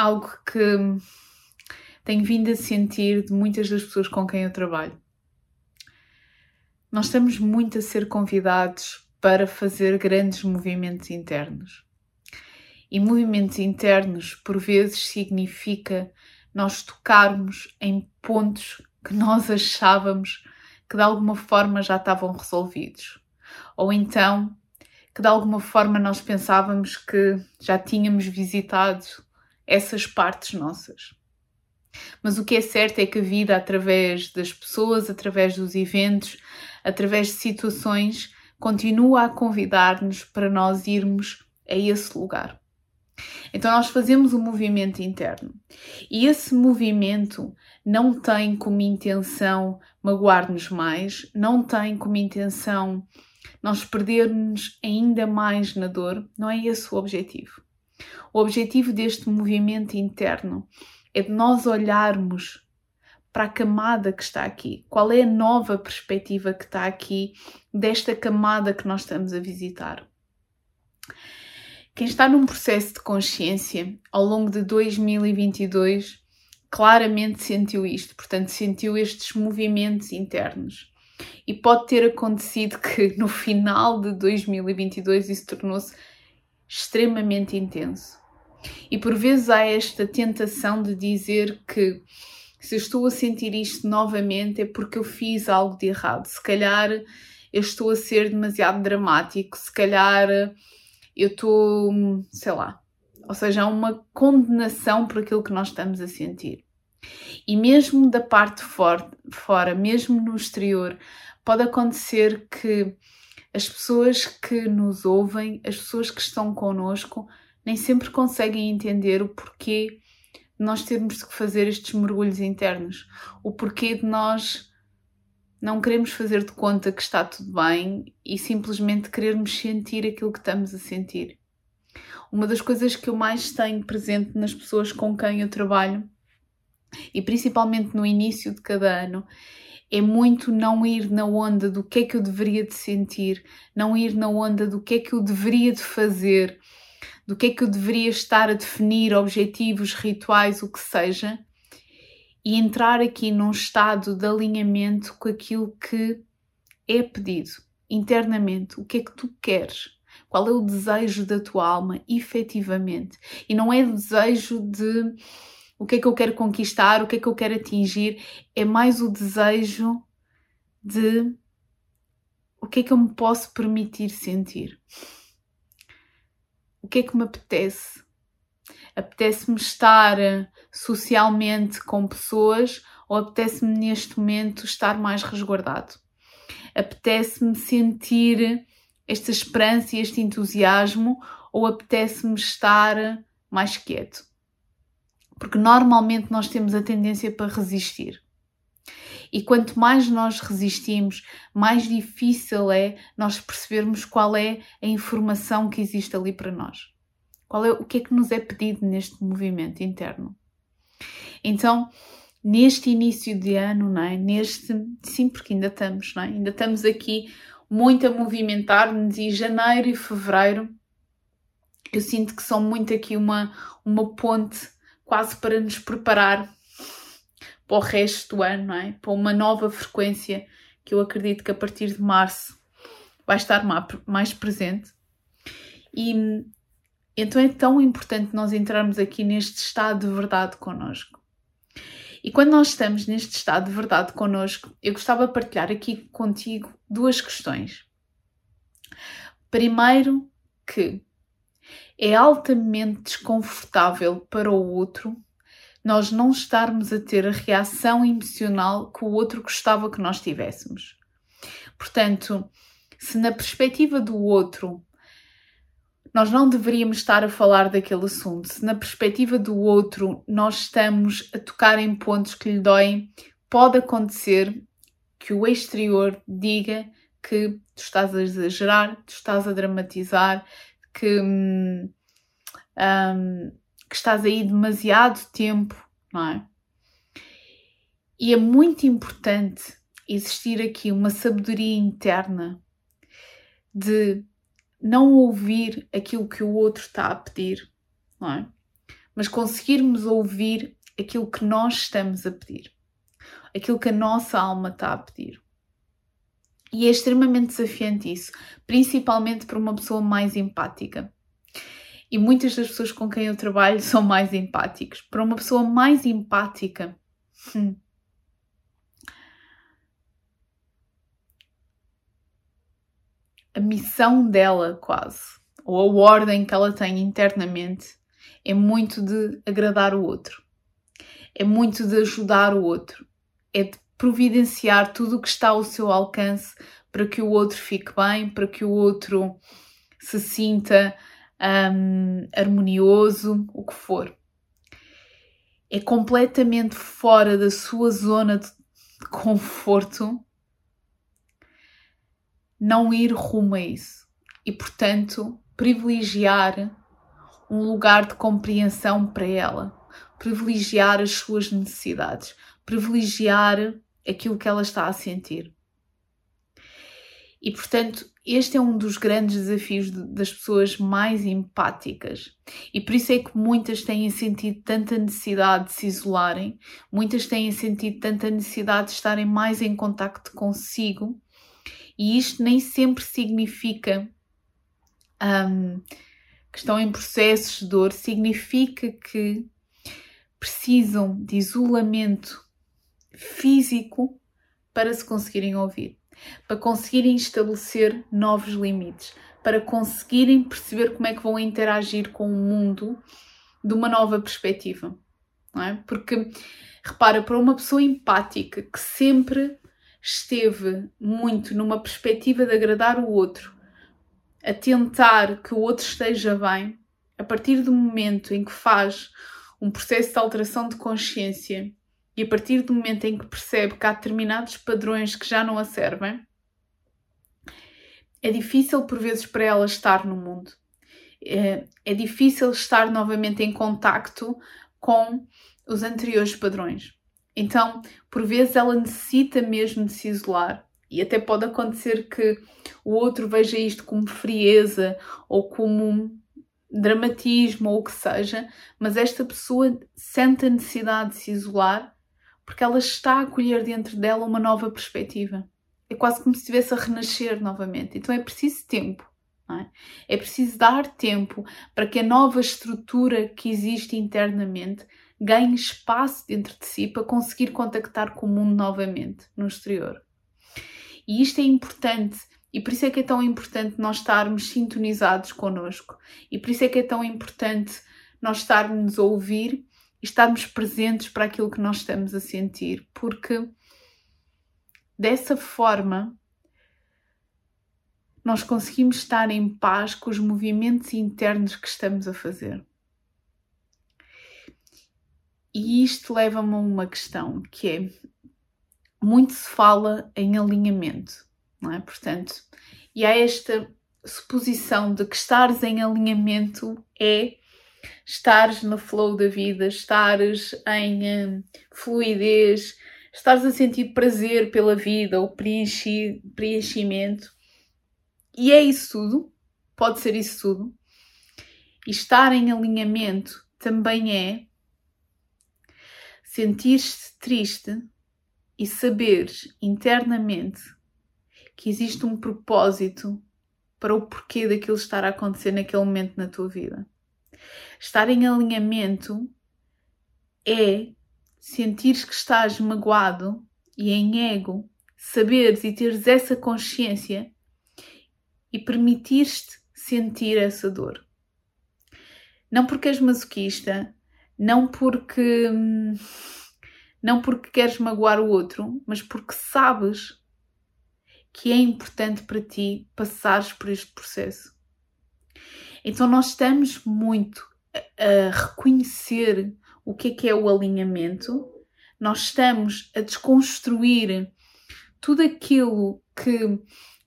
algo que tenho vindo a sentir de muitas das pessoas com quem eu trabalho. Nós estamos muito a ser convidados para fazer grandes movimentos internos. E movimentos internos, por vezes, significa nós tocarmos em pontos que nós achávamos que de alguma forma já estavam resolvidos. Ou então que de alguma forma nós pensávamos que já tínhamos visitado essas partes nossas. Mas o que é certo é que a vida, através das pessoas, através dos eventos, através de situações, continua a convidar-nos para nós irmos a esse lugar. Então, nós fazemos um movimento interno e esse movimento não tem como intenção magoar-nos mais, não tem como intenção nós perdermos ainda mais na dor, não é esse o objetivo. O objetivo deste movimento interno é de nós olharmos para a camada que está aqui. Qual é a nova perspectiva que está aqui desta camada que nós estamos a visitar? Quem está num processo de consciência ao longo de 2022 claramente sentiu isto, portanto, sentiu estes movimentos internos. E pode ter acontecido que no final de 2022 isso tornou-se extremamente intenso. E por vezes há esta tentação de dizer que se estou a sentir isto novamente é porque eu fiz algo de errado. Se calhar eu estou a ser demasiado dramático, se calhar eu estou, sei lá. Ou seja, há uma condenação por aquilo que nós estamos a sentir. E mesmo da parte for, fora, mesmo no exterior, pode acontecer que as pessoas que nos ouvem, as pessoas que estão connosco, nem sempre conseguem entender o porquê de nós termos que fazer estes mergulhos internos, o porquê de nós não queremos fazer de conta que está tudo bem e simplesmente querermos sentir aquilo que estamos a sentir. Uma das coisas que eu mais tenho presente nas pessoas com quem eu trabalho e principalmente no início de cada ano, é muito não ir na onda do que é que eu deveria de sentir, não ir na onda do que é que eu deveria de fazer, do que é que eu deveria estar a definir, objetivos, rituais, o que seja, e entrar aqui num estado de alinhamento com aquilo que é pedido internamente, o que é que tu queres. Qual é o desejo da tua alma, efetivamente? E não é desejo de o que é que eu quero conquistar, o que é que eu quero atingir, é mais o desejo de o que é que eu me posso permitir sentir. O que é que me apetece? Apetece-me estar socialmente com pessoas ou apetece-me neste momento estar mais resguardado? Apetece-me sentir esta esperança e este entusiasmo ou apetece-me estar mais quieto? Porque normalmente nós temos a tendência para resistir. E quanto mais nós resistimos, mais difícil é nós percebermos qual é a informação que existe ali para nós. Qual é o que é que nos é pedido neste movimento interno. Então, neste início de ano, não é? Neste, sim, porque ainda estamos, não é? Ainda estamos aqui muito a movimentar-nos e janeiro e fevereiro eu sinto que são muito aqui uma, uma ponte quase para nos preparar para o resto do ano, não é? Para uma nova frequência que eu acredito que a partir de março vai estar mais presente. E então é tão importante nós entrarmos aqui neste estado de verdade connosco. E quando nós estamos neste estado de verdade connosco, eu gostava de partilhar aqui contigo duas questões. Primeiro, que é altamente desconfortável para o outro nós não estarmos a ter a reação emocional que o outro gostava que nós tivéssemos. Portanto, se na perspectiva do outro nós não deveríamos estar a falar daquele assunto. Se na perspectiva do outro nós estamos a tocar em pontos que lhe doem, pode acontecer que o exterior diga que tu estás a exagerar, tu estás a dramatizar, que, hum, hum, que estás aí demasiado tempo, não é? E é muito importante existir aqui uma sabedoria interna de não ouvir aquilo que o outro está a pedir, não é? Mas conseguirmos ouvir aquilo que nós estamos a pedir, aquilo que a nossa alma está a pedir. E é extremamente desafiante isso, principalmente para uma pessoa mais empática. E muitas das pessoas com quem eu trabalho são mais empáticos. Para uma pessoa mais empática, hum, a missão dela, quase, ou a ordem que ela tem internamente, é muito de agradar o outro, é muito de ajudar o outro, é de providenciar tudo o que está ao seu alcance para que o outro fique bem, para que o outro se sinta um, harmonioso, o que for. É completamente fora da sua zona de conforto não ir rumo a isso e, portanto, privilegiar um lugar de compreensão para ela, privilegiar as suas necessidades, privilegiar aquilo que ela está a sentir. E, portanto, este é um dos grandes desafios de, das pessoas mais empáticas. E por isso é que muitas têm sentido tanta necessidade de se isolarem, muitas têm sentido tanta necessidade de estarem mais em contacto consigo e isto nem sempre significa um, que estão em processos de dor, significa que precisam de isolamento físico para se conseguirem ouvir, para conseguirem estabelecer novos limites, para conseguirem perceber como é que vão interagir com o mundo de uma nova perspectiva. Não é? Porque, repara, para uma pessoa empática que sempre esteve muito numa perspectiva de agradar o outro, a tentar que o outro esteja bem, a partir do momento em que faz um processo de alteração de consciência e a partir do momento em que percebe que há determinados padrões que já não a servem, é difícil por vezes para ela estar no mundo. É, é difícil estar novamente em contacto com os anteriores padrões. Então, por vezes, ela necessita mesmo de se isolar. E até pode acontecer que o outro veja isto como frieza ou como dramatismo ou o que seja, mas esta pessoa sente a necessidade de se isolar porque ela está a acolher dentro dela uma nova perspectiva. É quase como se estivesse a renascer novamente. Então é preciso tempo. É? é preciso dar tempo para que a nova estrutura que existe internamente ganhe espaço dentro de si para conseguir contactar com o mundo novamente no exterior. E isto é importante e por isso é que é tão importante nós estarmos sintonizados connosco e por isso é que é tão importante nós estarmos a ouvir estarmos presentes para aquilo que nós estamos a sentir, porque dessa forma nós conseguimos estar em paz com os movimentos internos que estamos a fazer. E isto leva-me a uma questão que é muito se fala em alinhamento, não é? Portanto, e há esta suposição de que estares em alinhamento é estares no flow da vida, estares em hum, fluidez, estares a sentir prazer pela vida ou preenchi, preenchimento. E é isso tudo, pode ser isso tudo. E estar em alinhamento também é sentir-te triste e saberes internamente que existe um propósito para o porquê daquilo estar a acontecer naquele momento na tua vida. Estar em alinhamento é sentires que estás magoado e em ego, saberes e teres essa consciência e permitires-te sentir essa dor. Não porque és masoquista, não porque não porque queres magoar o outro, mas porque sabes que é importante para ti passares por este processo. Então nós estamos muito a, reconhecer o que é que é o alinhamento, nós estamos a desconstruir tudo aquilo que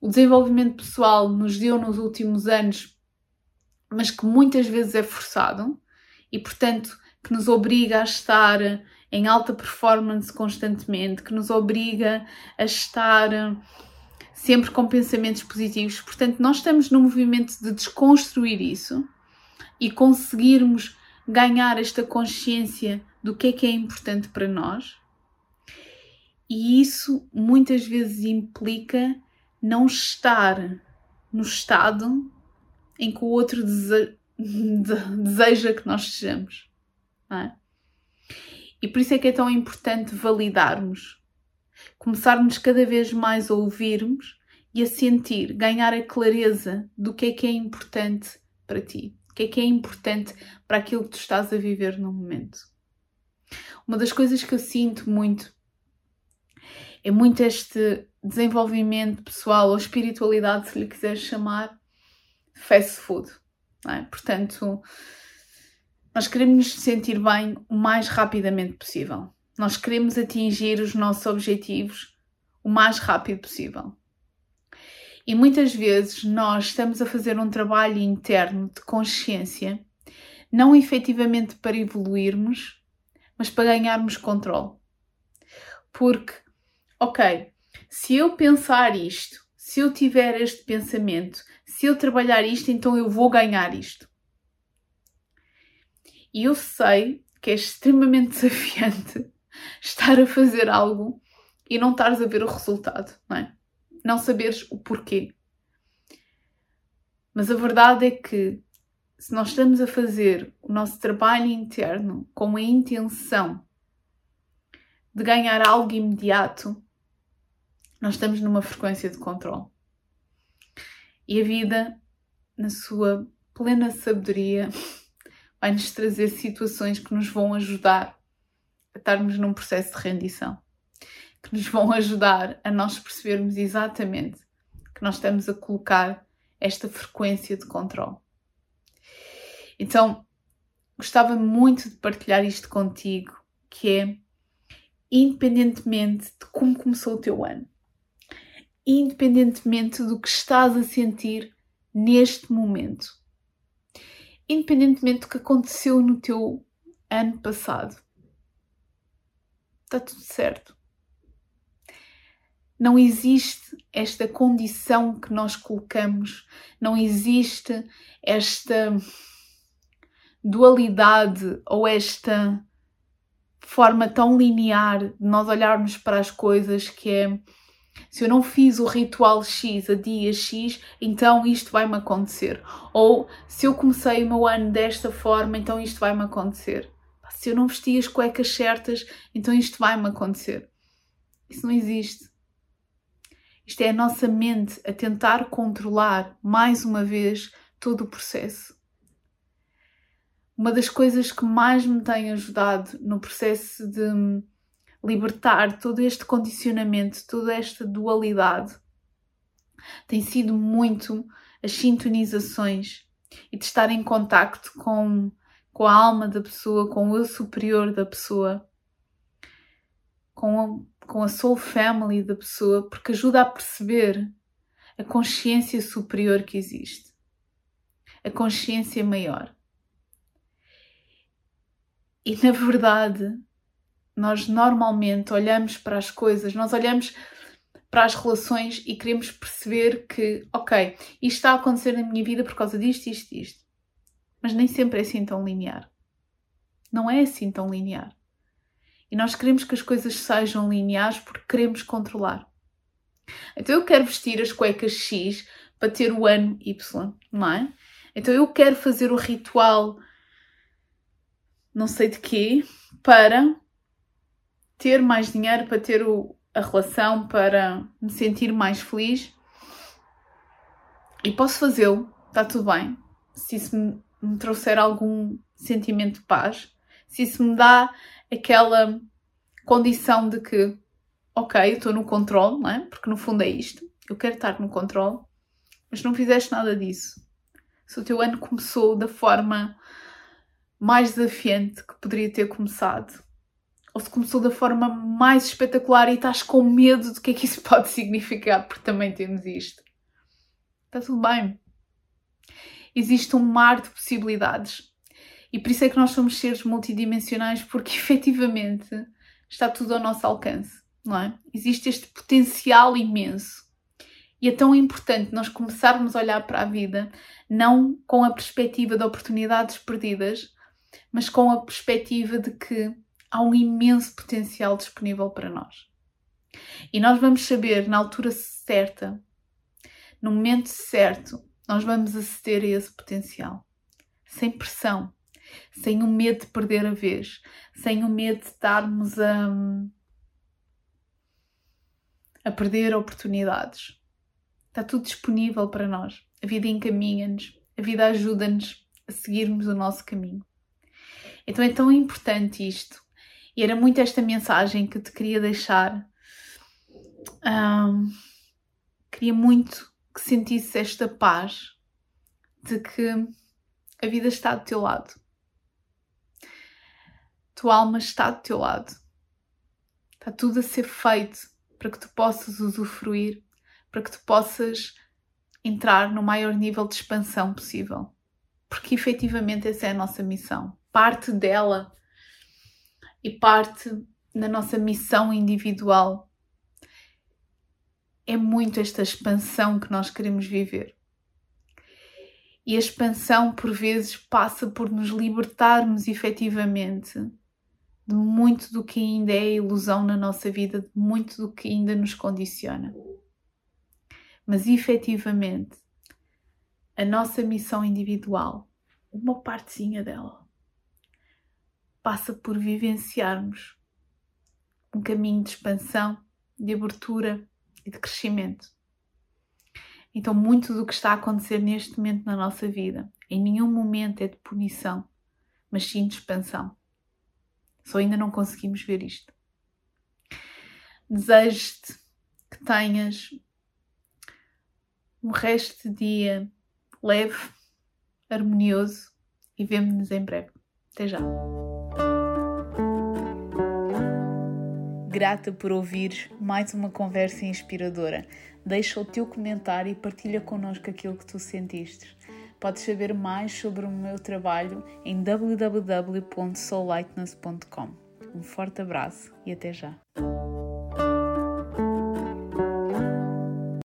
o desenvolvimento pessoal nos deu nos últimos anos, mas que muitas vezes é forçado e, portanto, que nos obriga a estar em alta performance constantemente, que nos obriga a estar sempre com pensamentos positivos. Portanto, nós estamos no movimento de desconstruir isso e conseguirmos ganhar esta consciência do que é que é importante para nós. E isso muitas vezes implica não estar no estado em que o outro dese... deseja que nós sejamos. É? E por isso é que é tão importante validarmos, começarmos cada vez mais a ouvirmos e a sentir, ganhar a clareza do que é que é importante para ti, o que é que é importante para aquilo que tu estás a viver no momento. Uma das coisas que eu sinto muito é muito este desenvolvimento pessoal ou espiritualidade, se lhe quiseres chamar, fast food. É? Portanto, nós queremos nos sentir bem o mais rapidamente possível. Nós queremos atingir os nossos objetivos o mais rápido possível. E muitas vezes nós estamos a fazer um trabalho interno de consciência, não efetivamente para evoluirmos, mas para ganharmos controle. Porque, ok, se eu pensar isto, se eu tiver este pensamento, se eu trabalhar isto, então eu vou ganhar isto. E eu sei que é extremamente desafiante estar a fazer algo e não estares a ver o resultado, não é? Não saberes o porquê. Mas a verdade é que se nós estamos a fazer o nosso trabalho interno com a intenção de ganhar algo imediato, nós estamos numa frequência de controle. E a vida, na sua plena sabedoria, vai-nos trazer situações que nos vão ajudar estarmos num processo de rendição, que nos vão ajudar a nós percebermos exatamente que nós estamos a colocar esta frequência de controle. Então, gostava muito de partilhar isto contigo, que é independentemente de como começou o teu ano, independentemente do que estás a sentir neste momento, independentemente do que aconteceu no teu ano passado, está tudo certo. Não existe esta condição que nós colocamos, não existe esta dualidade ou esta forma tão linear de nós olharmos para as coisas que é se eu não fiz o ritual X a dia X, então isto vai-me acontecer. Ou se eu comecei o meu ano desta forma, então isto vai-me acontecer. Se eu não vesti as cuecas certas, então isto vai-me acontecer. Isso não existe. Isto é a nossa mente a tentar controlar mais uma vez todo o processo. Uma das coisas que mais me tem ajudado no processo de libertar todo este condicionamento, toda esta dualidade, tem sido muito as sintonizações e de estar em contacto com, com a alma da pessoa, com o eu superior da pessoa, com a, com a soul family da pessoa, porque ajuda a perceber a consciência superior que existe, a consciência maior. E na verdade, nós normalmente olhamos para as coisas, nós olhamos para as relações e queremos perceber que, ok, isto está a acontecer na minha vida por causa disto, isto, isto. Mas nem sempre é assim tão linear. Não é assim tão linear. E nós queremos que as coisas sejam lineares porque queremos controlar. Então eu quero vestir as cuecas X para ter o ano Y, não é? Então eu quero fazer o ritual não sei de quê para ter mais dinheiro, para ter o, a relação, para me sentir mais feliz. E posso fazê-lo, está tudo bem. Se isso me, me trouxer algum sentimento de paz, se isso me dá aquela condição de que, ok, eu estou no controle, não é? Porque no fundo é isto. Eu quero estar no controle, mas não fizeste nada disso. se o teu ano começou da forma mais desafiante que poderia ter começado, ou se começou da forma mais espetacular e estás com medo do que é que isso pode significar, porque também temos isto. Está tudo bem. Existe um mar de possibilidades. E por isso é que nós somos seres multidimensionais, porque efetivamente está tudo ao nosso alcance, não é? Existe este potencial imenso. E é tão importante nós começarmos a olhar para a vida não com a perspectiva de oportunidades perdidas, mas com a perspectiva de que há um imenso potencial disponível para nós. E nós vamos saber na altura certa, no momento certo, nós vamos aceder a esse potencial, sem pressão, sem o medo de perder a vez, sem o medo de estarmos a, a perder oportunidades. Está tudo disponível para nós. A vida encaminha-nos, a vida ajuda-nos a seguirmos o nosso caminho. Então é tão importante isto. E era muito esta mensagem que eu te queria deixar. Um, queria muito que sentisse esta paz de que a vida está do teu lado tua alma está do teu lado. Está tudo a ser feito para que tu possas usufruir, para que tu possas entrar no maior nível de expansão possível. Porque efetivamente essa é a nossa missão. Parte dela e parte da nossa missão individual é muito esta expansão que nós queremos viver. E a expansão, por vezes, passa por nos libertarmos efetivamente de muito do que ainda é ilusão na nossa vida, de muito do que ainda nos condiciona. Mas efetivamente, a nossa missão individual, uma partezinha dela, passa por vivenciarmos um caminho de expansão, de abertura e de crescimento. Então, muito do que está a acontecer neste momento na nossa vida, em nenhum momento é de punição, mas sim de expansão. Só ainda não conseguimos ver isto. Desejo-te que tenhas um resto de dia leve, harmonioso e vemo-nos em breve. Até já! Grata por ouvir mais uma conversa inspiradora. Deixa o teu comentário e partilha connosco aquilo que tu sentiste. Podes saber mais sobre o meu trabalho em www.soullightness.com. Um forte abraço e até já!